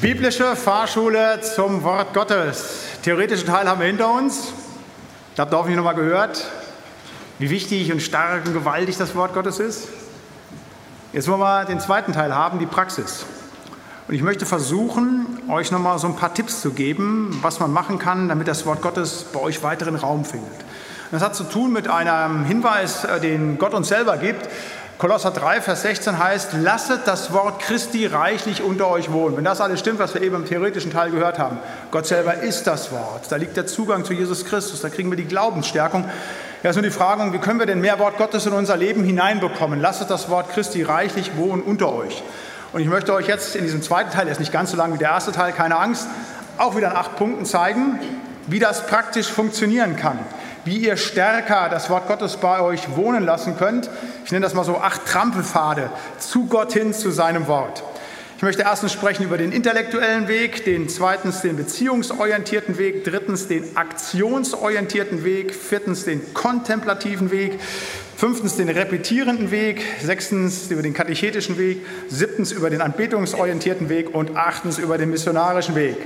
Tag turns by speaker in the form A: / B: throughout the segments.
A: Biblische Fahrschule zum Wort Gottes. Theoretischen Teil haben wir hinter uns. Da habt ihr hoffentlich nochmal gehört, wie wichtig und stark und gewaltig das Wort Gottes ist. Jetzt wollen wir den zweiten Teil haben, die Praxis. Und ich möchte versuchen, euch nochmal so ein paar Tipps zu geben, was man machen kann, damit das Wort Gottes bei euch weiteren Raum findet. Das hat zu tun mit einem Hinweis, äh, den Gott uns selber gibt. Kolosser 3, Vers 16 heißt, lasset das Wort Christi reichlich unter euch wohnen. Wenn das alles stimmt, was wir eben im theoretischen Teil gehört haben, Gott selber ist das Wort. Da liegt der Zugang zu Jesus Christus, da kriegen wir die Glaubensstärkung. Ja, ist nur die Frage, wie können wir denn mehr Wort Gottes in unser Leben hineinbekommen? Lasset das Wort Christi reichlich wohnen unter euch. Und ich möchte euch jetzt in diesem zweiten Teil, der ist nicht ganz so lang wie der erste Teil, keine Angst, auch wieder in acht Punkten zeigen, wie das praktisch funktionieren kann wie ihr stärker das Wort Gottes bei euch wohnen lassen könnt. Ich nenne das mal so acht Trampelpfade zu Gott hin, zu seinem Wort. Ich möchte erstens sprechen über den intellektuellen Weg, den zweitens den beziehungsorientierten Weg, drittens den aktionsorientierten Weg, viertens den kontemplativen Weg, fünftens den repetierenden Weg, sechstens über den katechetischen Weg, siebtens über den anbetungsorientierten Weg und achtens über den missionarischen Weg.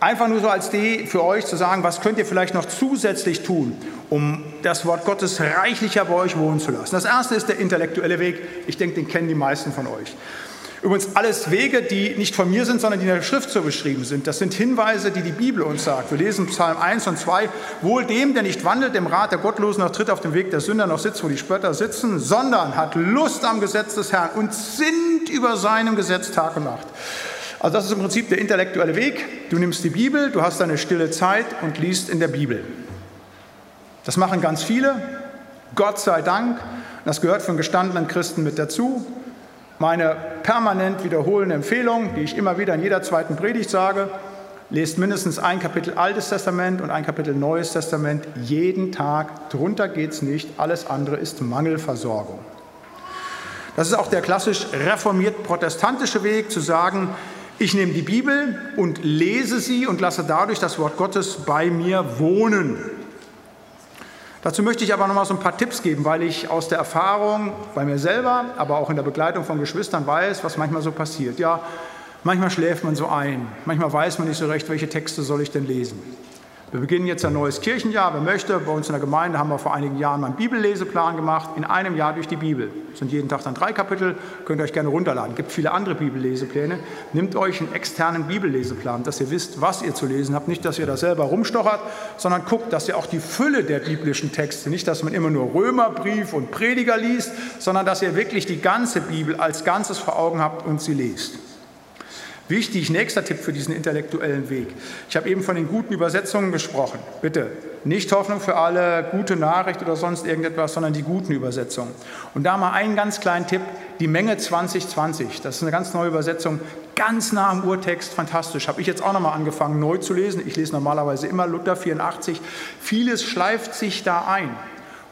A: Einfach nur so als Idee für euch zu sagen, was könnt ihr vielleicht noch zusätzlich tun, um das Wort Gottes reichlicher bei euch wohnen zu lassen. Das erste ist der intellektuelle Weg. Ich denke, den kennen die meisten von euch. Übrigens alles Wege, die nicht von mir sind, sondern die in der Schrift so beschrieben sind. Das sind Hinweise, die die Bibel uns sagt. Wir lesen Psalm 1 und 2. Wohl dem, der nicht wandelt im Rat der Gottlosen, noch tritt auf dem Weg der Sünder, noch sitzt, wo die Spötter sitzen, sondern hat Lust am Gesetz des Herrn und sinnt über seinem Gesetz Tag und Nacht. Also das ist im Prinzip der intellektuelle Weg. Du nimmst die Bibel, du hast deine stille Zeit und liest in der Bibel. Das machen ganz viele, Gott sei Dank. Das gehört von gestandenen Christen mit dazu. Meine permanent wiederholende Empfehlung, die ich immer wieder in jeder zweiten Predigt sage, lest mindestens ein Kapitel Altes Testament und ein Kapitel Neues Testament jeden Tag. Drunter es nicht, alles andere ist Mangelversorgung. Das ist auch der klassisch reformiert-protestantische Weg, zu sagen, ich nehme die Bibel und lese sie und lasse dadurch das Wort Gottes bei mir wohnen. Dazu möchte ich aber noch mal so ein paar Tipps geben, weil ich aus der Erfahrung bei mir selber, aber auch in der Begleitung von Geschwistern weiß, was manchmal so passiert. Ja, manchmal schläft man so ein, manchmal weiß man nicht so recht, welche Texte soll ich denn lesen. Wir beginnen jetzt ein neues Kirchenjahr. Wer möchte, bei uns in der Gemeinde haben wir vor einigen Jahren mal einen Bibelleseplan gemacht, in einem Jahr durch die Bibel. Das sind jeden Tag dann drei Kapitel, könnt ihr euch gerne runterladen. Es gibt viele andere Bibellesepläne. Nehmt euch einen externen Bibelleseplan, dass ihr wisst, was ihr zu lesen habt. Nicht, dass ihr da selber rumstochert, sondern guckt, dass ihr auch die Fülle der biblischen Texte, nicht, dass man immer nur Römerbrief und Prediger liest, sondern dass ihr wirklich die ganze Bibel als Ganzes vor Augen habt und sie lest. Wichtig, nächster Tipp für diesen intellektuellen Weg. Ich habe eben von den guten Übersetzungen gesprochen. Bitte, nicht Hoffnung für alle, gute Nachricht oder sonst irgendetwas, sondern die guten Übersetzungen. Und da mal einen ganz kleinen Tipp, die Menge 2020. Das ist eine ganz neue Übersetzung, ganz nah am Urtext, fantastisch. Habe ich jetzt auch nochmal angefangen, neu zu lesen. Ich lese normalerweise immer Luther 84. Vieles schleift sich da ein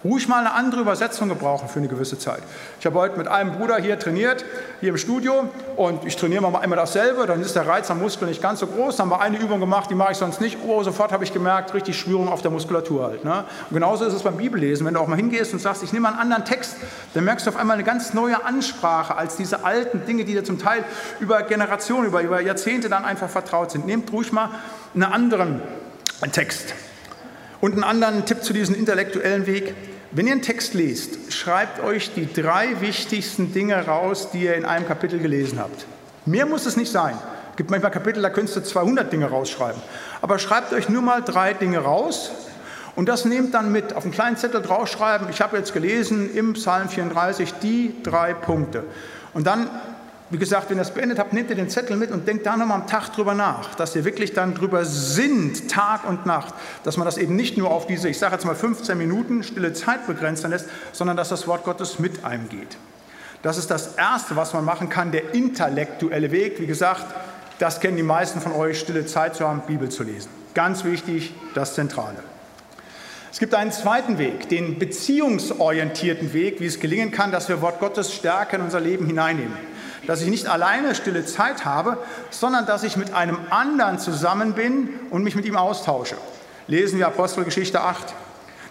A: ruhig mal eine andere Übersetzung gebrauchen für eine gewisse Zeit. Ich habe heute mit einem Bruder hier trainiert, hier im Studio, und ich trainiere mal immer dasselbe, dann ist der Reiz am Muskel nicht ganz so groß, dann haben wir eine Übung gemacht, die mache ich sonst nicht, oh, sofort habe ich gemerkt, richtig Schwürung auf der Muskulatur halt. Ne? Und genauso ist es beim Bibellesen, wenn du auch mal hingehst und sagst, ich nehme einen anderen Text, dann merkst du auf einmal eine ganz neue Ansprache als diese alten Dinge, die dir zum Teil über Generationen, über, über Jahrzehnte dann einfach vertraut sind. Nehmt ruhig mal einen anderen Text. Und einen anderen Tipp zu diesem intellektuellen Weg, wenn ihr einen Text lest, schreibt euch die drei wichtigsten Dinge raus, die ihr in einem Kapitel gelesen habt. Mehr muss es nicht sein. Es gibt manchmal Kapitel, da könntest du 200 Dinge rausschreiben. Aber schreibt euch nur mal drei Dinge raus und das nehmt dann mit. Auf einen kleinen Zettel draufschreiben, ich habe jetzt gelesen im Psalm 34 die drei Punkte. Und dann wie gesagt, wenn ihr das beendet habt, nehmt ihr den Zettel mit und denkt da nochmal am Tag drüber nach, dass ihr wirklich dann drüber sinnt, Tag und Nacht, dass man das eben nicht nur auf diese, ich sage jetzt mal 15 Minuten stille Zeit begrenzen lässt, sondern dass das Wort Gottes mit einem geht. Das ist das Erste, was man machen kann, der intellektuelle Weg. Wie gesagt, das kennen die meisten von euch, stille Zeit zu haben, Bibel zu lesen. Ganz wichtig, das Zentrale. Es gibt einen zweiten Weg, den beziehungsorientierten Weg, wie es gelingen kann, dass wir Wort Gottes stärker in unser Leben hineinnehmen dass ich nicht alleine stille Zeit habe, sondern dass ich mit einem anderen zusammen bin und mich mit ihm austausche. Lesen wir Apostelgeschichte 8.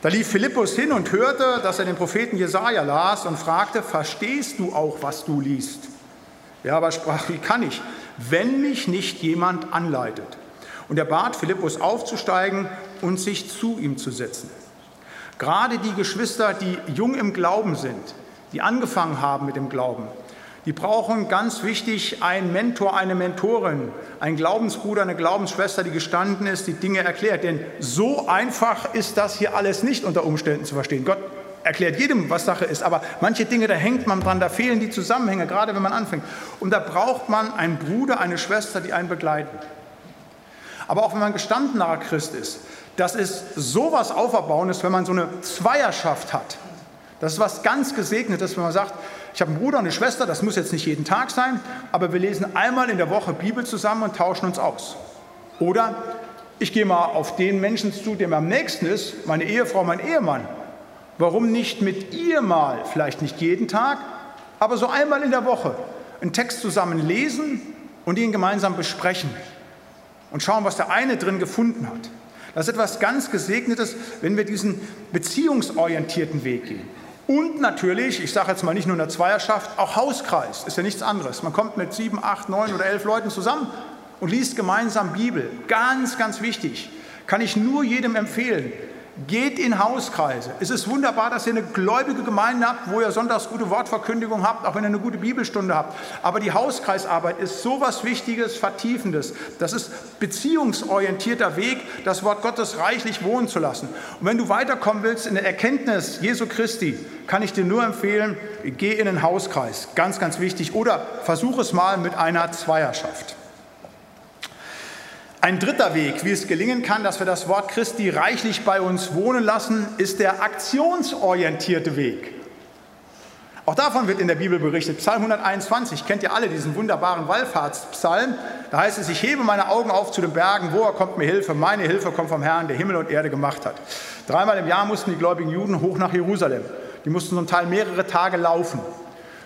A: Da lief Philippus hin und hörte, dass er den Propheten Jesaja las und fragte: Verstehst du auch, was du liest? Ja, aber sprach: Wie kann ich, wenn mich nicht jemand anleitet. Und er bat Philippus aufzusteigen und sich zu ihm zu setzen. Gerade die Geschwister, die jung im Glauben sind, die angefangen haben mit dem Glauben, die brauchen ganz wichtig einen Mentor, eine Mentorin, einen Glaubensbruder, eine Glaubensschwester, die gestanden ist, die Dinge erklärt. Denn so einfach ist das hier alles nicht unter Umständen zu verstehen. Gott erklärt jedem, was Sache ist, aber manche Dinge, da hängt man dran, da fehlen die Zusammenhänge, gerade wenn man anfängt. Und da braucht man einen Bruder, eine Schwester, die einen begleiten. Aber auch wenn man gestandener Christ ist, das ist sowas Auferbauendes, wenn man so eine Zweierschaft hat. Das ist was ganz Gesegnetes, wenn man sagt, ich habe einen Bruder und eine Schwester, das muss jetzt nicht jeden Tag sein, aber wir lesen einmal in der Woche Bibel zusammen und tauschen uns aus. Oder ich gehe mal auf den Menschen zu, der mir am nächsten ist, meine Ehefrau, mein Ehemann. Warum nicht mit ihr mal, vielleicht nicht jeden Tag, aber so einmal in der Woche einen Text zusammen lesen und ihn gemeinsam besprechen und schauen, was der eine drin gefunden hat. Das ist etwas ganz Gesegnetes, wenn wir diesen beziehungsorientierten Weg gehen. Und natürlich, ich sage jetzt mal nicht nur in der Zweierschaft, auch Hauskreis ist ja nichts anderes. Man kommt mit sieben, acht, neun oder elf Leuten zusammen und liest gemeinsam Bibel. Ganz, ganz wichtig. Kann ich nur jedem empfehlen. Geht in Hauskreise. Es ist wunderbar, dass ihr eine gläubige Gemeinde habt, wo ihr sonntags gute Wortverkündigung habt, auch wenn ihr eine gute Bibelstunde habt. Aber die Hauskreisarbeit ist so was Wichtiges, Vertiefendes. Das ist beziehungsorientierter Weg, das Wort Gottes reichlich wohnen zu lassen. Und wenn du weiterkommen willst in der Erkenntnis Jesu Christi, kann ich dir nur empfehlen, geh in den Hauskreis. Ganz, ganz wichtig. Oder versuch es mal mit einer Zweierschaft. Ein dritter Weg, wie es gelingen kann, dass wir das Wort Christi reichlich bei uns wohnen lassen, ist der aktionsorientierte Weg. Auch davon wird in der Bibel berichtet. Psalm 121, kennt ihr alle diesen wunderbaren Wallfahrtspsalm? Da heißt es, ich hebe meine Augen auf zu den Bergen, woher kommt mir Hilfe? Meine Hilfe kommt vom Herrn, der Himmel und Erde gemacht hat. Dreimal im Jahr mussten die gläubigen Juden hoch nach Jerusalem. Die mussten zum Teil mehrere Tage laufen.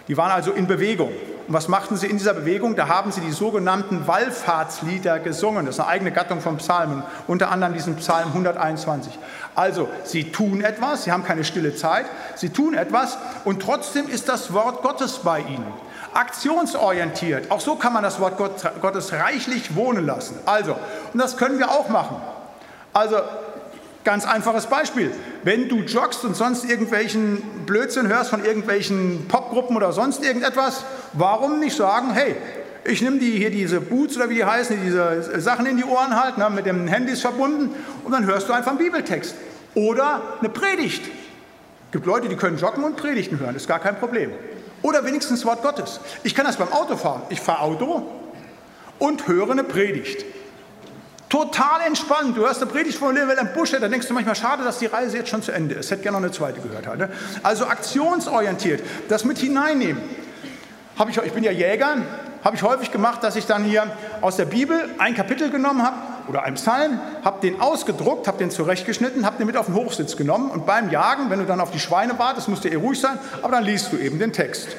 A: Die waren also in Bewegung. Und was machten sie in dieser Bewegung? Da haben sie die sogenannten Wallfahrtslieder gesungen. Das ist eine eigene Gattung von Psalmen, unter anderem diesen Psalm 121. Also, sie tun etwas, sie haben keine stille Zeit, sie tun etwas und trotzdem ist das Wort Gottes bei ihnen. Aktionsorientiert, auch so kann man das Wort Gottes reichlich wohnen lassen. Also, und das können wir auch machen. Also, Ganz einfaches Beispiel. Wenn du joggst und sonst irgendwelchen Blödsinn hörst von irgendwelchen Popgruppen oder sonst irgendetwas, warum nicht sagen, hey, ich nehme die, hier diese Boots oder wie die heißen, diese Sachen in die Ohren halt, ne, mit den Handys verbunden und dann hörst du einfach einen Bibeltext. Oder eine Predigt. Es gibt Leute, die können joggen und Predigten hören, ist gar kein Problem. Oder wenigstens Wort Gottes. Ich kann das beim Autofahren. Ich fahre Auto und höre eine Predigt. Total entspannt. Du hörst eine Predigt von Wilhelm Busche, da denkst du manchmal, schade, dass die Reise jetzt schon zu Ende ist. Hätte gerne noch eine zweite gehört. Halt, ne? Also aktionsorientiert, das mit hineinnehmen. Hab ich, ich bin ja Jäger, habe ich häufig gemacht, dass ich dann hier aus der Bibel ein Kapitel genommen habe oder einen Psalm, habe den ausgedruckt, habe den zurechtgeschnitten, habe den mit auf den Hochsitz genommen und beim Jagen, wenn du dann auf die Schweine wartest, musst du eh ruhig sein, aber dann liest du eben den Text.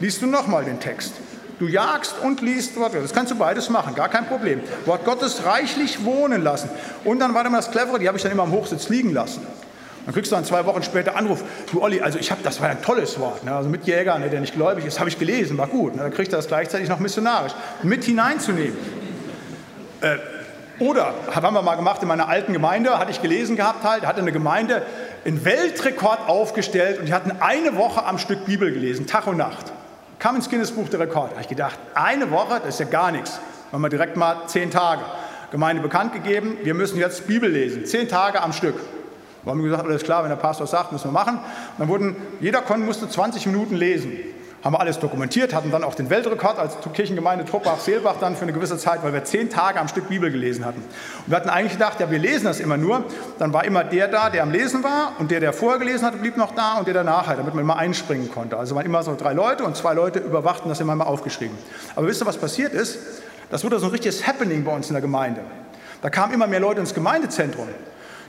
A: Liest du nochmal den Text. Du jagst und liest Wort Gottes. Das kannst du beides machen, gar kein Problem. Wort Gottes reichlich wohnen lassen. Und dann war dann das Clevere, die habe ich dann immer am Hochsitz liegen lassen. Dann kriegst du dann zwei Wochen später Anruf, du Olli, also ich habe, das war ein tolles Wort, ne? also mit Jäger, ne, der nicht gläubig ist, habe ich gelesen, war gut. Ne? Dann kriegt er das gleichzeitig noch missionarisch mit hineinzunehmen. Äh, oder, haben wir mal gemacht in meiner alten Gemeinde, hatte ich gelesen gehabt halt, hatte eine Gemeinde einen Weltrekord aufgestellt und die hatten eine Woche am Stück Bibel gelesen, Tag und Nacht. Kam ins Guinness Buch der Rekorde. Da habe ich gedacht, eine Woche, das ist ja gar nichts. Machen wir direkt mal zehn Tage. Gemeinde bekannt gegeben, wir müssen jetzt Bibel lesen. Zehn Tage am Stück. Wir haben gesagt, alles klar, wenn der Pastor sagt, müssen wir machen. Und dann wurden, jeder musste 20 Minuten lesen haben wir alles dokumentiert, hatten dann auch den Weltrekord als Kirchengemeinde Truppach-Seelbach dann für eine gewisse Zeit, weil wir zehn Tage am Stück Bibel gelesen hatten. Und wir hatten eigentlich gedacht, ja, wir lesen das immer nur. Dann war immer der da, der am Lesen war und der, der vorher gelesen hatte, blieb noch da und der danach, damit man immer einspringen konnte. Also waren immer so drei Leute und zwei Leute überwachten das immer mal aufgeschrieben. Aber wisst ihr, was passiert ist? Das wurde so ein richtiges Happening bei uns in der Gemeinde. Da kamen immer mehr Leute ins Gemeindezentrum.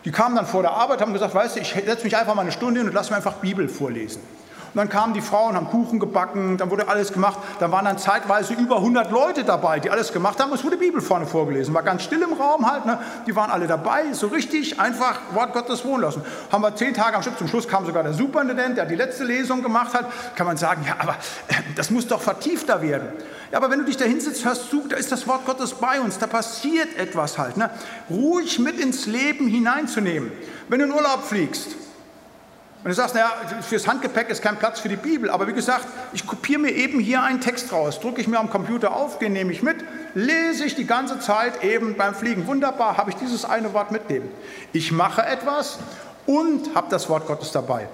A: Die kamen dann vor der Arbeit, haben gesagt, weißt du, ich setze mich einfach mal eine Stunde hin und lass mir einfach Bibel vorlesen. Und dann kamen die Frauen, haben Kuchen gebacken, dann wurde alles gemacht. Da waren dann zeitweise über 100 Leute dabei, die alles gemacht haben. Es wurde Bibel vorne vorgelesen. War ganz still im Raum halt. Ne? Die waren alle dabei, so richtig einfach Wort Gottes wohnen lassen. Haben wir zehn Tage am Stück. Zum Schluss kam sogar der Superintendent, der die letzte Lesung gemacht hat. Kann man sagen, ja, aber äh, das muss doch vertiefter werden. Ja, aber wenn du dich da hinsitzt, hörst du, da ist das Wort Gottes bei uns, da passiert etwas halt. Ne? Ruhig mit ins Leben hineinzunehmen. Wenn du in Urlaub fliegst, und du sagst, naja, fürs Handgepäck ist kein Platz für die Bibel, aber wie gesagt, ich kopiere mir eben hier einen Text raus, drücke ich mir am Computer auf, den nehme ich mit, lese ich die ganze Zeit eben beim Fliegen. Wunderbar, habe ich dieses eine Wort mitnehmen. Ich mache etwas und habe das Wort Gottes dabei.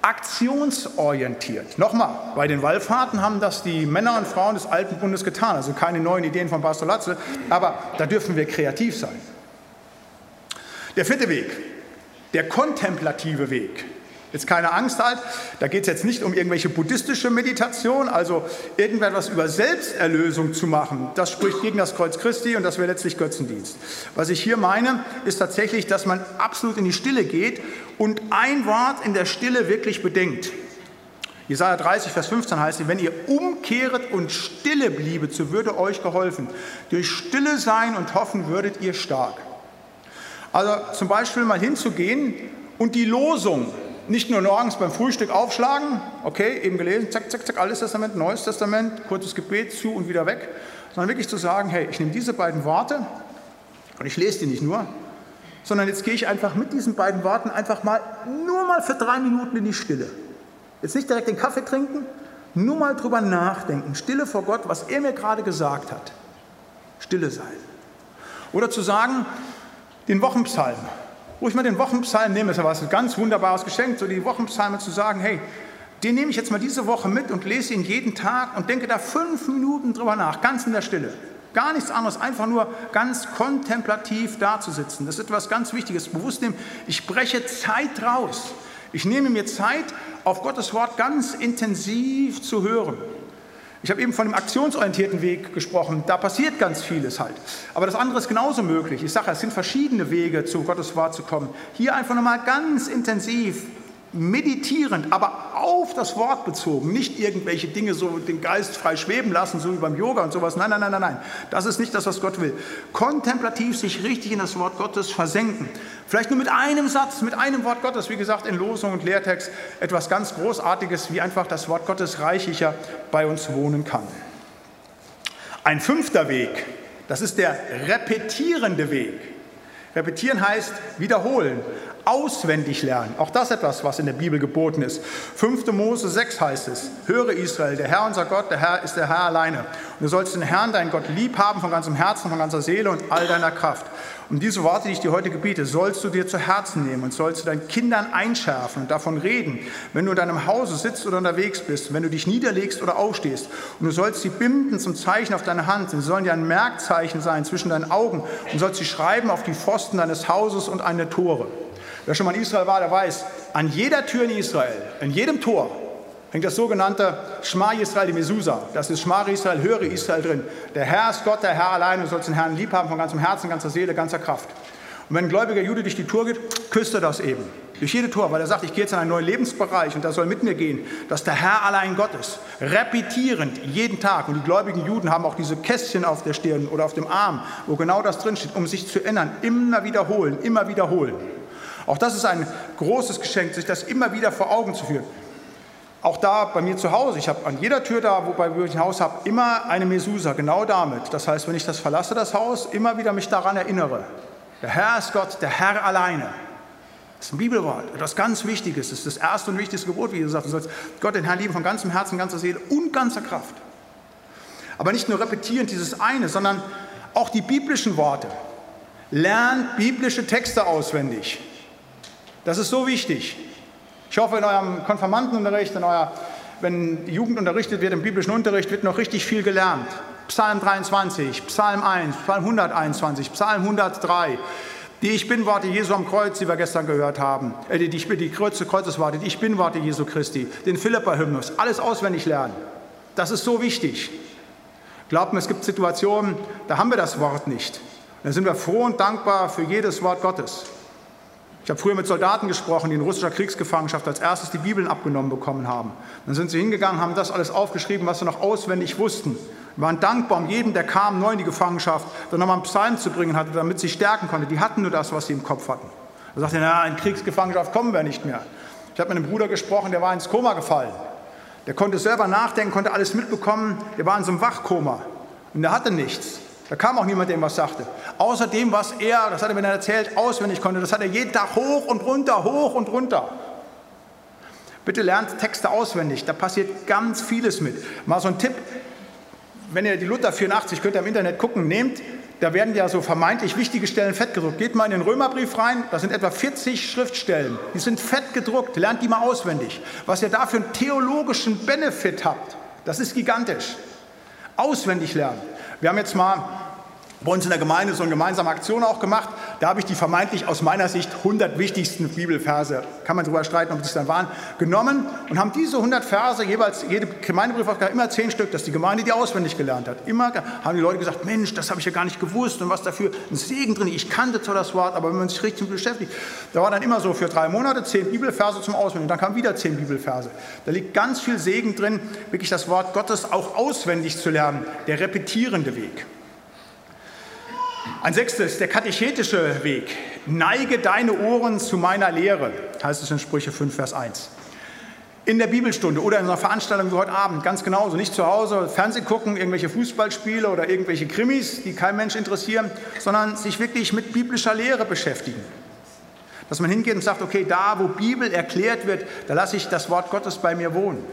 A: Aktionsorientiert. Nochmal, bei den Wallfahrten haben das die Männer und Frauen des Alten Bundes getan, also keine neuen Ideen von Pastor Latze, aber da dürfen wir kreativ sein. Der vierte Weg, der kontemplative Weg. Jetzt keine Angst halt, da geht es jetzt nicht um irgendwelche buddhistische Meditation, also irgendetwas über Selbsterlösung zu machen. Das spricht gegen das Kreuz Christi und das wäre letztlich Götzendienst. Was ich hier meine, ist tatsächlich, dass man absolut in die Stille geht und ein Wort in der Stille wirklich bedenkt. Jesaja 30, Vers 15 heißt, wenn ihr umkehret und stille bliebe, so würde euch geholfen. Durch Stille sein und hoffen würdet ihr stark. Also zum Beispiel mal hinzugehen und die Losung nicht nur morgens beim Frühstück aufschlagen, okay, eben gelesen, zack, zack, zack, Altes Testament, Neues Testament, kurzes Gebet zu und wieder weg, sondern wirklich zu sagen, hey, ich nehme diese beiden Worte und ich lese die nicht nur, sondern jetzt gehe ich einfach mit diesen beiden Worten einfach mal nur mal für drei Minuten in die Stille. Jetzt nicht direkt den Kaffee trinken, nur mal drüber nachdenken, Stille vor Gott, was er mir gerade gesagt hat. Stille sein. Oder zu sagen, den Wochenpsalm, wo ich mal den Wochenpsalm nehme, ist ja was ein ganz wunderbares Geschenk, so die Wochenpsalme zu sagen, hey, den nehme ich jetzt mal diese Woche mit und lese ihn jeden Tag und denke da fünf Minuten drüber nach, ganz in der Stille. Gar nichts anderes, einfach nur ganz kontemplativ dazusitzen. Das ist etwas ganz Wichtiges. Bewusst nehmen, ich breche Zeit raus. Ich nehme mir Zeit, auf Gottes Wort ganz intensiv zu hören. Ich habe eben von dem aktionsorientierten Weg gesprochen. Da passiert ganz vieles halt. Aber das andere ist genauso möglich. Ich sage, es sind verschiedene Wege, zu Gottes Wort zu kommen. Hier einfach nochmal ganz intensiv meditierend, aber auf das Wort bezogen, nicht irgendwelche Dinge so den Geist frei schweben lassen, so wie beim Yoga und sowas. Nein, nein, nein, nein, nein. Das ist nicht das, was Gott will. Kontemplativ sich richtig in das Wort Gottes versenken. Vielleicht nur mit einem Satz, mit einem Wort Gottes, wie gesagt, in Losung und Lehrtext, etwas ganz Großartiges, wie einfach das Wort Gottes reichlicher bei uns wohnen kann. Ein fünfter Weg, das ist der repetierende Weg. Repetieren heißt wiederholen auswendig lernen. Auch das etwas, was in der Bibel geboten ist. 5. Mose 6 heißt es, höre Israel, der Herr unser Gott, der Herr ist der Herr alleine. Und du sollst den Herrn, deinen Gott, lieb haben von ganzem Herzen, von ganzer Seele und all deiner Kraft. Und diese Worte, die ich dir heute gebiete, sollst du dir zu Herzen nehmen und sollst du deinen Kindern einschärfen und davon reden, wenn du in deinem Hause sitzt oder unterwegs bist, wenn du dich niederlegst oder aufstehst. Und du sollst sie binden zum Zeichen auf deine Hand. Sie sollen dir ein Merkzeichen sein zwischen deinen Augen und sollst sie schreiben auf die Pfosten deines Hauses und an die Tore. Wer schon mal in Israel war, der weiß, an jeder Tür in Israel, in jedem Tor, hängt das sogenannte Schma Israel, die Mesusa. Das ist Schma Israel, höre Israel drin. Der Herr ist Gott, der Herr allein. Du sollst den Herrn lieb haben von ganzem Herzen, ganzer Seele, ganzer Kraft. Und wenn ein gläubiger Jude durch die Tour geht, küsst er das eben. Durch jede Tor, weil er sagt, ich gehe jetzt in einen neuen Lebensbereich und da soll mit mir gehen, dass der Herr allein Gott ist. Repetierend, jeden Tag. Und die gläubigen Juden haben auch diese Kästchen auf der Stirn oder auf dem Arm, wo genau das drinsteht, um sich zu erinnern. Immer wiederholen, immer wiederholen. Auch das ist ein großes Geschenk, sich das immer wieder vor Augen zu führen. Auch da bei mir zu Hause, ich habe an jeder Tür da, wobei ich ein Haus habe, immer eine Mesusa, genau damit. Das heißt, wenn ich das verlasse, das Haus, immer wieder mich daran erinnere. Der Herr ist Gott, der Herr alleine. Das ist ein Bibelwort, etwas ganz Wichtiges. Das ist das erste und wichtigste Gebot, wie Jesus sagt. Du sollst Gott, den Herrn lieben von ganzem Herzen, ganzer Seele und ganzer Kraft. Aber nicht nur repetieren dieses eine, sondern auch die biblischen Worte. Lernt biblische Texte auswendig. Das ist so wichtig. Ich hoffe, in eurem Konfirmandenunterricht, in euer, wenn die Jugend unterrichtet wird, im biblischen Unterricht, wird noch richtig viel gelernt. Psalm 23, Psalm 1, Psalm 121, Psalm 103. Die Ich Bin-Worte Jesu am Kreuz, die wir gestern gehört haben. Äh, die, die, die Kreuze, Kreuzesworte, die Ich Bin-Worte Jesu Christi. Den Philippa-Hymnus. Alles auswendig lernen. Das ist so wichtig. Glaubt mir, es gibt Situationen, da haben wir das Wort nicht. Da sind wir froh und dankbar für jedes Wort Gottes. Ich habe früher mit Soldaten gesprochen, die in russischer Kriegsgefangenschaft als erstes die Bibeln abgenommen bekommen haben. Dann sind sie hingegangen, haben das alles aufgeschrieben, was sie noch auswendig wussten. Wir waren dankbar um jeden, der kam, neu in die Gefangenschaft, dann nochmal einen Psalm zu bringen hatte, damit sie stärken konnte. Die hatten nur das, was sie im Kopf hatten. Da sagte er, in Kriegsgefangenschaft kommen wir nicht mehr. Ich habe mit einem Bruder gesprochen, der war ins Koma gefallen. Der konnte selber nachdenken, konnte alles mitbekommen. Der war in so einem Wachkoma und der hatte nichts. Da kam auch niemand, der ihm was sagte. Außerdem, was er, das hat er mir dann erzählt, auswendig konnte, das hat er jeden Tag hoch und runter, hoch und runter. Bitte lernt Texte auswendig, da passiert ganz vieles mit. Mal so ein Tipp, wenn ihr die Luther 84, könnt ihr im Internet gucken, nehmt, da werden ja so vermeintlich wichtige Stellen fett gedruckt. Geht mal in den Römerbrief rein, da sind etwa 40 Schriftstellen, die sind fett gedruckt, lernt die mal auswendig. Was ihr da für einen theologischen Benefit habt, das ist gigantisch. Auswendig lernen. Wir haben jetzt mal bei uns in der Gemeinde so eine gemeinsame Aktion auch gemacht. Da habe ich die vermeintlich aus meiner Sicht 100 wichtigsten Bibelverse, kann man darüber streiten, ob es dann waren, genommen und haben diese 100 Verse, jeweils jede Gemeindebriefaufgabe, immer 10 Stück, dass die Gemeinde die auswendig gelernt hat. Immer haben die Leute gesagt, Mensch, das habe ich ja gar nicht gewusst und was dafür ein Segen drin. Ich kannte zwar das Wort, aber wenn man sich richtig beschäftigt, da war dann immer so für drei Monate 10 Bibelverse zum Auswendigen. Dann kamen wieder 10 Bibelverse. Da liegt ganz viel Segen drin, wirklich das Wort Gottes auch auswendig zu lernen, der repetierende Weg. Ein sechstes, der katechetische Weg. Neige deine Ohren zu meiner Lehre, heißt es in Sprüche 5, Vers 1. In der Bibelstunde oder in einer Veranstaltung wie heute Abend, ganz genauso. Nicht zu Hause Fernsehen gucken, irgendwelche Fußballspiele oder irgendwelche Krimis, die kein Mensch interessieren, sondern sich wirklich mit biblischer Lehre beschäftigen. Dass man hingeht und sagt, okay, da wo Bibel erklärt wird, da lasse ich das Wort Gottes bei mir wohnen.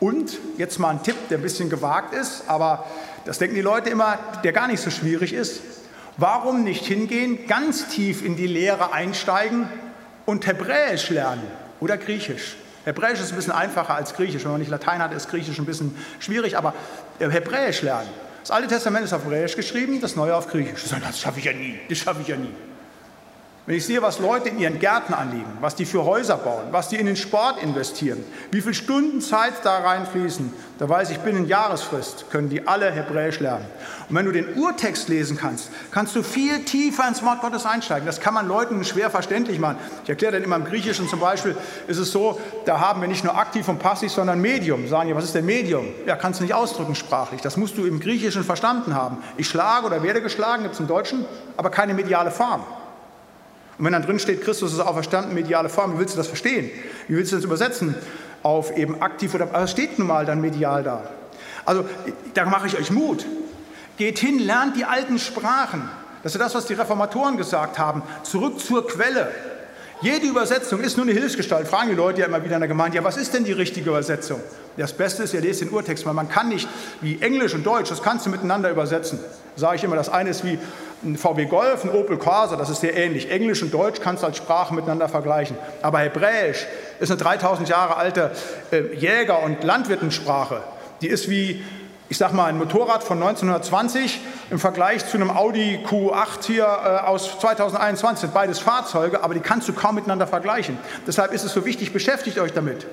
A: Und jetzt mal ein Tipp, der ein bisschen gewagt ist, aber das denken die Leute immer, der gar nicht so schwierig ist. Warum nicht hingehen, ganz tief in die Lehre einsteigen und Hebräisch lernen oder Griechisch? Hebräisch ist ein bisschen einfacher als Griechisch. Wenn man nicht Latein hat, ist Griechisch ein bisschen schwierig, aber äh, Hebräisch lernen. Das Alte Testament ist auf Hebräisch geschrieben, das Neue auf Griechisch. Das schaffe ich ja nie, das schaffe ich ja nie. Wenn ich sehe, was Leute in ihren Gärten anliegen, was die für Häuser bauen, was die in den Sport investieren, wie viele Stunden Zeit da reinfließen, da weiß ich, binnen Jahresfrist können die alle Hebräisch lernen. Und wenn du den Urtext lesen kannst, kannst du viel tiefer ins Wort Gottes einsteigen. Das kann man Leuten schwer verständlich machen. Ich erkläre dann immer im Griechischen zum Beispiel, ist es so, da haben wir nicht nur aktiv und passiv, sondern Medium. Sagen ja, was ist denn Medium? Ja, kannst du nicht ausdrücken sprachlich. Das musst du im Griechischen verstanden haben. Ich schlage oder werde geschlagen, gibt es im Deutschen, aber keine mediale Form. Und wenn dann drin steht, Christus ist auferstanden, mediale Form, wie willst du das verstehen? Wie willst du das übersetzen auf eben aktiv oder, also steht nun mal dann medial da. Also da mache ich euch Mut. Geht hin, lernt die alten Sprachen. Das ist das, was die Reformatoren gesagt haben. Zurück zur Quelle. Jede Übersetzung ist nur eine Hilfsgestalt. Fragen die Leute ja immer wieder in der Gemeinde, ja, was ist denn die richtige Übersetzung? Das Beste ist, ihr lest den Urtext, weil man kann nicht wie Englisch und Deutsch, das kannst du miteinander übersetzen. Sage ich immer, das eine ist wie ein VW Golf, ein Opel Corsa, das ist sehr ähnlich. Englisch und Deutsch kannst du als Sprache miteinander vergleichen. Aber Hebräisch ist eine 3000 Jahre alte äh, Jäger- und Landwirtensprache. Die ist wie, ich sag mal, ein Motorrad von 1920 im Vergleich zu einem Audi Q8 hier äh, aus 2021. Das sind beides Fahrzeuge, aber die kannst du kaum miteinander vergleichen. Deshalb ist es so wichtig, beschäftigt euch damit.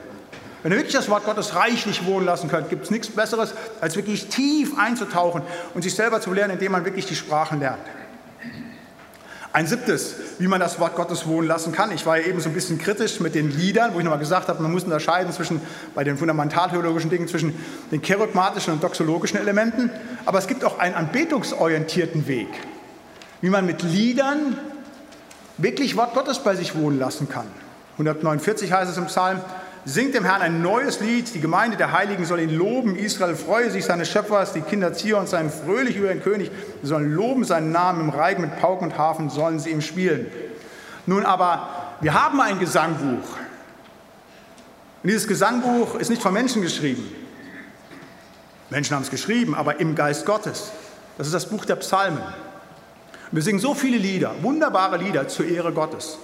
A: Wenn ihr wirklich das Wort Gottes reichlich wohnen lassen könnt, gibt es nichts Besseres, als wirklich tief einzutauchen und sich selber zu lernen, indem man wirklich die Sprachen lernt. Ein siebtes, wie man das Wort Gottes wohnen lassen kann. Ich war ja eben so ein bisschen kritisch mit den Liedern, wo ich nochmal gesagt habe, man muss unterscheiden zwischen, bei den fundamentaltheologischen Dingen, zwischen den kerygmatischen und doxologischen Elementen. Aber es gibt auch einen anbetungsorientierten Weg, wie man mit Liedern wirklich Wort Gottes bei sich wohnen lassen kann. 149 heißt es im Psalm, Singt dem Herrn ein neues Lied. Die Gemeinde der Heiligen soll ihn loben. Israel freue sich seines Schöpfers. Die Kinder Zions seien fröhlich über den König. Sie sollen loben seinen Namen. Im Reigen mit Pauken und Hafen sollen sie ihm spielen. Nun aber, wir haben ein Gesangbuch. Und dieses Gesangbuch ist nicht von Menschen geschrieben. Menschen haben es geschrieben, aber im Geist Gottes. Das ist das Buch der Psalmen. Wir singen so viele Lieder, wunderbare Lieder zur Ehre Gottes.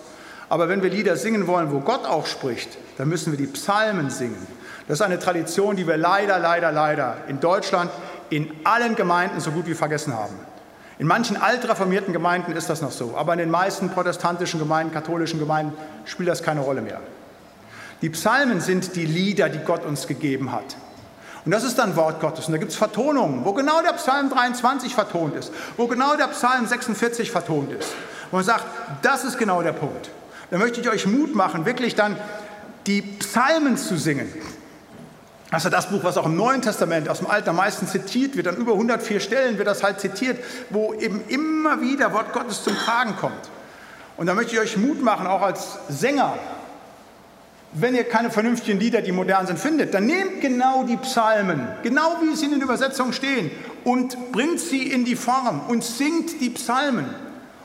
A: Aber wenn wir Lieder singen wollen, wo Gott auch spricht, dann müssen wir die Psalmen singen. Das ist eine Tradition, die wir leider, leider, leider in Deutschland in allen Gemeinden so gut wie vergessen haben. In manchen altreformierten Gemeinden ist das noch so, aber in den meisten protestantischen Gemeinden, katholischen Gemeinden spielt das keine Rolle mehr. Die Psalmen sind die Lieder, die Gott uns gegeben hat. Und das ist dann Wort Gottes. Und da gibt es Vertonungen, wo genau der Psalm 23 vertont ist, wo genau der Psalm 46 vertont ist. Wo man sagt, das ist genau der Punkt. Da möchte ich euch Mut machen, wirklich dann die Psalmen zu singen. Das ist das Buch, was auch im Neuen Testament aus dem Alten am meisten zitiert wird. An über 104 Stellen wird das halt zitiert, wo eben immer wieder Wort Gottes zum Tragen kommt. Und da möchte ich euch Mut machen, auch als Sänger, wenn ihr keine vernünftigen Lieder, die modern sind, findet, dann nehmt genau die Psalmen, genau wie sie in den Übersetzungen stehen, und bringt sie in die Form und singt die Psalmen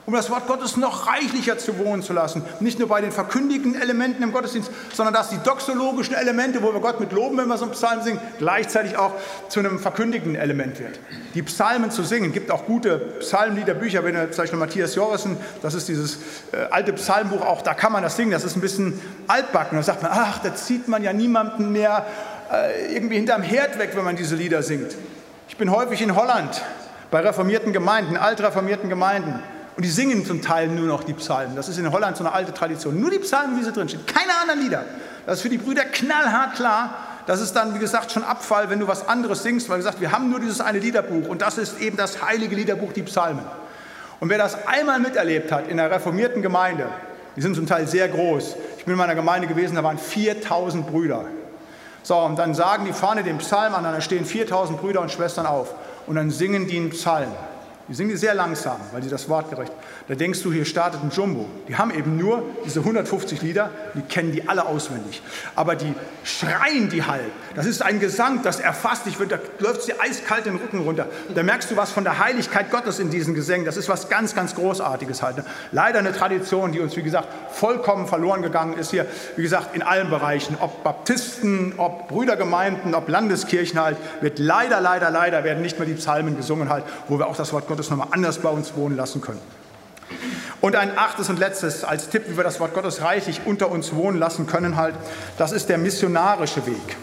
A: um das Wort Gottes noch reichlicher zu wohnen zu lassen. Nicht nur bei den verkündigten Elementen im Gottesdienst, sondern dass die doxologischen Elemente, wo wir Gott mit loben, wenn wir so einen Psalm singen, gleichzeitig auch zu einem verkündigten Element wird. Die Psalmen zu singen, gibt auch gute Psalmliederbücher, wenn ihr zum Beispiel Matthias Jorissen, das ist dieses äh, alte Psalmbuch, auch da kann man das singen, das ist ein bisschen altbacken. Da sagt man, ach, da zieht man ja niemanden mehr äh, irgendwie hinterm Herd weg, wenn man diese Lieder singt. Ich bin häufig in Holland bei reformierten Gemeinden, altreformierten Gemeinden. Und die singen zum Teil nur noch die Psalmen. Das ist in Holland so eine alte Tradition. Nur die Psalmen, wie sie drinstehen. Keine anderen Lieder. Das ist für die Brüder knallhart klar. Das ist dann, wie gesagt, schon Abfall, wenn du was anderes singst, weil gesagt, wir haben nur dieses eine Liederbuch und das ist eben das heilige Liederbuch, die Psalmen. Und wer das einmal miterlebt hat in einer reformierten Gemeinde, die sind zum Teil sehr groß. Ich bin in meiner Gemeinde gewesen, da waren 4000 Brüder. So, und dann sagen die Fahne den Psalm an, da stehen 4000 Brüder und Schwestern auf und dann singen die einen Psalm. Die singen die sehr langsam, weil sie das Wort gerecht. Da denkst du, hier startet ein Jumbo. Die haben eben nur diese 150 Lieder, die kennen die alle auswendig. Aber die schreien die halt. Das ist ein Gesang, das erfasst dich, da läuft dir eiskalt den Rücken runter. Da merkst du was von der Heiligkeit Gottes in diesen Gesängen. Das ist was ganz, ganz Großartiges halt. Ne? Leider eine Tradition, die uns, wie gesagt, vollkommen verloren gegangen ist hier, wie gesagt, in allen Bereichen. Ob Baptisten, ob Brüdergemeinden, ob Landeskirchen halt, wird leider, leider, leider werden nicht mehr die Psalmen gesungen halt, wo wir auch das Wort Gottes Gottes nochmal anders bei uns wohnen lassen können. Und ein achtes und letztes als Tipp, wie wir das Wort Gottes reichlich unter uns wohnen lassen können, halt, das ist der missionarische Weg.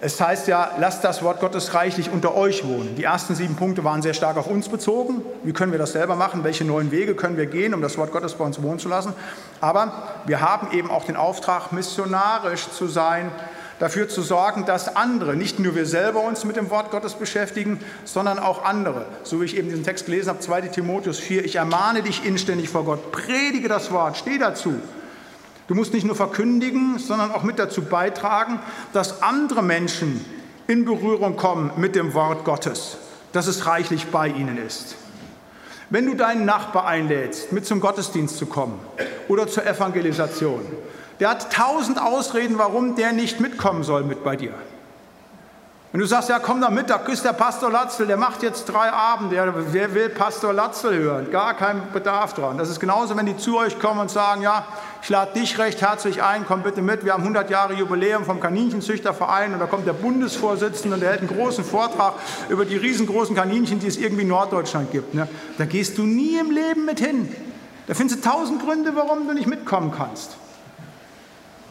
A: Es heißt ja, lasst das Wort Gottes reichlich unter euch wohnen. Die ersten sieben Punkte waren sehr stark auf uns bezogen. Wie können wir das selber machen? Welche neuen Wege können wir gehen, um das Wort Gottes bei uns wohnen zu lassen? Aber wir haben eben auch den Auftrag, missionarisch zu sein dafür zu sorgen, dass andere, nicht nur wir selber uns mit dem Wort Gottes beschäftigen, sondern auch andere. So wie ich eben diesen Text gelesen habe, 2 Timotheus 4, ich ermahne dich inständig vor Gott, predige das Wort, steh dazu. Du musst nicht nur verkündigen, sondern auch mit dazu beitragen, dass andere Menschen in Berührung kommen mit dem Wort Gottes, dass es reichlich bei ihnen ist. Wenn du deinen Nachbar einlädst, mit zum Gottesdienst zu kommen oder zur Evangelisation, der hat tausend Ausreden, warum der nicht mitkommen soll mit bei dir. Wenn du sagst, ja, komm da mit, da ist der Pastor Latzel, der macht jetzt drei Abende. Ja, wer will Pastor Latzel hören? Gar kein Bedarf dran. Das ist genauso, wenn die zu euch kommen und sagen, ja, ich lade dich recht herzlich ein, komm bitte mit. Wir haben 100 Jahre Jubiläum vom Kaninchenzüchterverein und da kommt der Bundesvorsitzende und der hält einen großen Vortrag über die riesengroßen Kaninchen, die es irgendwie in Norddeutschland gibt. Ne? Da gehst du nie im Leben mit hin. Da findest du tausend Gründe, warum du nicht mitkommen kannst.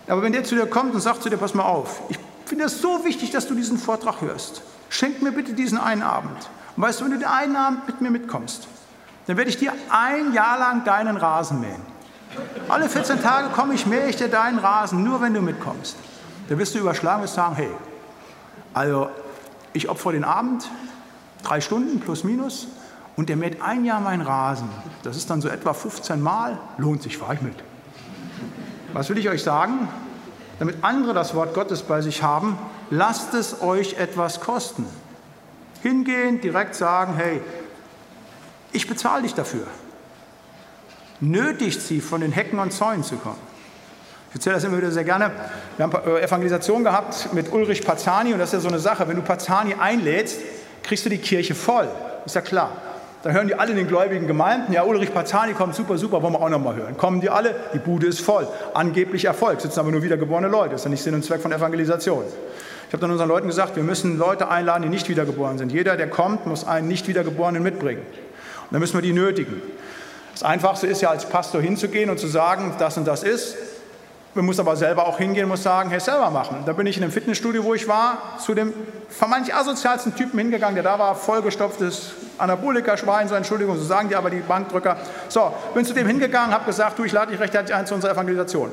A: Aber wenn der zu dir kommt und sagt zu dir, pass mal auf, ich finde es so wichtig, dass du diesen Vortrag hörst. Schenk mir bitte diesen einen Abend. Und weißt du, wenn du den einen Abend mit mir mitkommst, dann werde ich dir ein Jahr lang deinen Rasen mähen. Alle 14 Tage komme ich, mähe ich dir deinen Rasen, nur wenn du mitkommst. Dann wirst du überschlagen und sagen, hey, also ich opfere den Abend, drei Stunden plus minus, und der mäht ein Jahr meinen Rasen. Das ist dann so etwa 15 Mal, lohnt sich, fahre ich mit. Was will ich euch sagen? Damit andere das Wort Gottes bei sich haben, lasst es euch etwas kosten. Hingehen, direkt sagen, hey, ich bezahle dich dafür. Nötigt sie, von den Hecken und Zäunen zu kommen. Ich erzähle das immer wieder sehr gerne. Wir haben äh, Evangelisation gehabt mit Ulrich Pazani und das ist ja so eine Sache. Wenn du Pazani einlädst, kriegst du die Kirche voll. Ist ja klar. Da hören die alle in den gläubigen Gemeinden, ja, Ulrich Pazani kommt super, super, wollen wir auch nochmal hören. Kommen die alle, die Bude ist voll. Angeblich Erfolg, sitzen aber nur wiedergeborene Leute. Das ist ja nicht Sinn und Zweck von Evangelisation. Ich habe dann unseren Leuten gesagt, wir müssen Leute einladen, die nicht wiedergeboren sind. Jeder, der kommt, muss einen nicht wiedergeborenen mitbringen. Und dann müssen wir die nötigen. Das Einfachste ist ja als Pastor hinzugehen und zu sagen, das und das ist. Man muss aber selber auch hingehen muss sagen, hey, selber machen. Da bin ich in einem Fitnessstudio, wo ich war, zu dem vermeintlich asozialsten Typen hingegangen, der da war, vollgestopftes Anabolika-Schwein, so Entschuldigung, so sagen die aber die Bankdrücker. So, bin zu dem hingegangen, habe gesagt, du, ich lade dich recht herzlich ein zu unserer Evangelisation.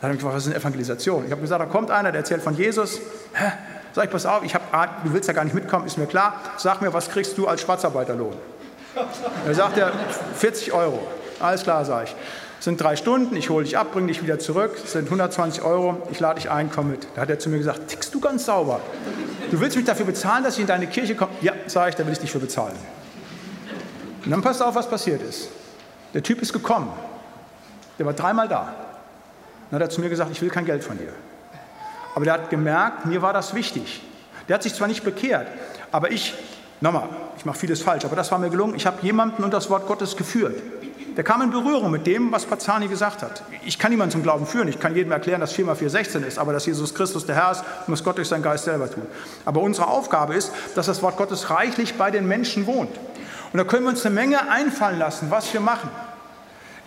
A: Dann habe ich gefragt, was ist eine Evangelisation? Ich habe gesagt, da kommt einer, der erzählt von Jesus. Hä? Sag ich, pass auf, ich hab, du willst ja gar nicht mitkommen, ist mir klar. Sag mir, was kriegst du als Schwarzarbeiterlohn? Da sagt er, 40 Euro. Alles klar, sage ich. Sind drei Stunden, ich hole dich ab, bringe dich wieder zurück. Sind 120 Euro, ich lade dich ein, komm mit. Da hat er zu mir gesagt, tickst du ganz sauber. Du willst mich dafür bezahlen, dass ich in deine Kirche komme? Ja, sage ich, da will ich dich für bezahlen. Und dann passt auf, was passiert ist. Der Typ ist gekommen. Der war dreimal da. Dann hat er zu mir gesagt, ich will kein Geld von dir. Aber der hat gemerkt, mir war das wichtig. Der hat sich zwar nicht bekehrt, aber ich, nochmal, ich mache vieles falsch, aber das war mir gelungen. Ich habe jemanden unter das Wort Gottes geführt. Der kam in Berührung mit dem, was Pazani gesagt hat. Ich kann niemanden zum Glauben führen. Ich kann jedem erklären, dass 4 mal 4 16 ist, aber dass Jesus Christus der Herr ist dass Gott durch seinen Geist selber tut. Aber unsere Aufgabe ist, dass das Wort Gottes reichlich bei den Menschen wohnt. Und da können wir uns eine Menge einfallen lassen, was wir machen.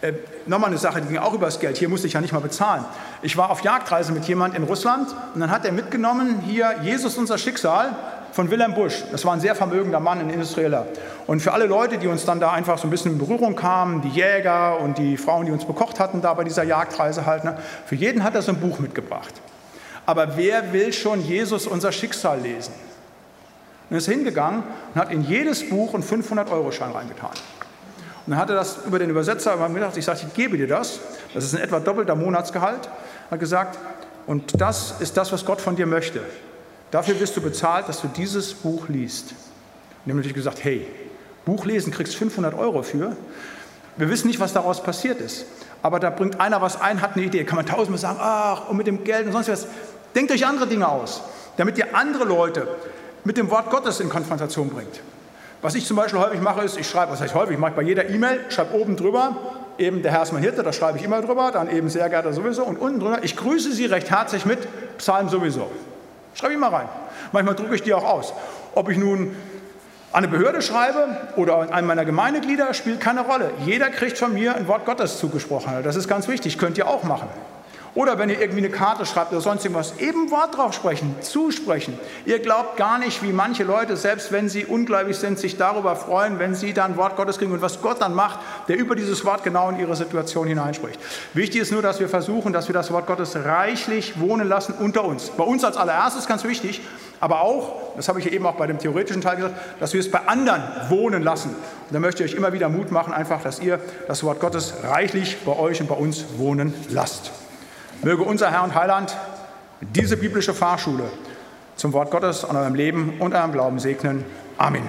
A: Äh, nochmal eine Sache, die ging auch übers Geld. Hier musste ich ja nicht mal bezahlen. Ich war auf Jagdreise mit jemand in Russland und dann hat er mitgenommen hier Jesus unser Schicksal von Wilhelm Busch. Das war ein sehr vermögender Mann, ein Industrieller. Und für alle Leute, die uns dann da einfach so ein bisschen in Berührung kamen, die Jäger und die Frauen, die uns bekocht hatten da bei dieser Jagdreise halt, ne, für jeden hat er so ein Buch mitgebracht. Aber wer will schon Jesus unser Schicksal lesen? Und ist hingegangen und hat in jedes Buch einen 500-Euro-Schein reingetan. Dann hat er das über den Übersetzer gedacht, ich sagte, ich gebe dir das, das ist ein etwa doppelter Monatsgehalt, hat gesagt, und das ist das, was Gott von dir möchte. Dafür wirst du bezahlt, dass du dieses Buch liest. Und natürlich gesagt, hey, Buch lesen kriegst 500 Euro für. Wir wissen nicht, was daraus passiert ist. Aber da bringt einer was ein, hat eine Idee. Kann man tausendmal sagen, ach, und mit dem Geld und sonst was. Denkt euch andere Dinge aus, damit ihr andere Leute mit dem Wort Gottes in Konfrontation bringt. Was ich zum Beispiel häufig mache, ist, ich schreibe, was heißt häufig, ich mache bei jeder E-Mail, schreibe oben drüber, eben der Herr ist mein Hirte, da schreibe ich immer drüber, dann eben sehr geehrter sowieso und unten drüber, ich grüße Sie recht herzlich mit Psalm sowieso. Schreibe ich mal rein. Manchmal drucke ich die auch aus. Ob ich nun an eine Behörde schreibe oder an einen meiner Gemeindeglieder, spielt keine Rolle. Jeder kriegt von mir ein Wort Gottes zugesprochen. Das ist ganz wichtig, könnt ihr auch machen. Oder wenn ihr irgendwie eine Karte schreibt oder sonst irgendwas, eben Wort drauf sprechen, zusprechen. Ihr glaubt gar nicht, wie manche Leute, selbst wenn sie ungläubig sind, sich darüber freuen, wenn sie dann Wort Gottes kriegen und was Gott dann macht, der über dieses Wort genau in ihre Situation hineinspricht. Wichtig ist nur, dass wir versuchen, dass wir das Wort Gottes reichlich wohnen lassen unter uns. Bei uns als allererstes ganz wichtig, aber auch, das habe ich eben auch bei dem theoretischen Teil gesagt, dass wir es bei anderen wohnen lassen. Und da möchte ich euch immer wieder Mut machen, einfach, dass ihr das Wort Gottes reichlich bei euch und bei uns wohnen lasst. Möge unser Herr und Heiland diese biblische Fahrschule zum Wort Gottes an eurem Leben und eurem Glauben segnen. Amen.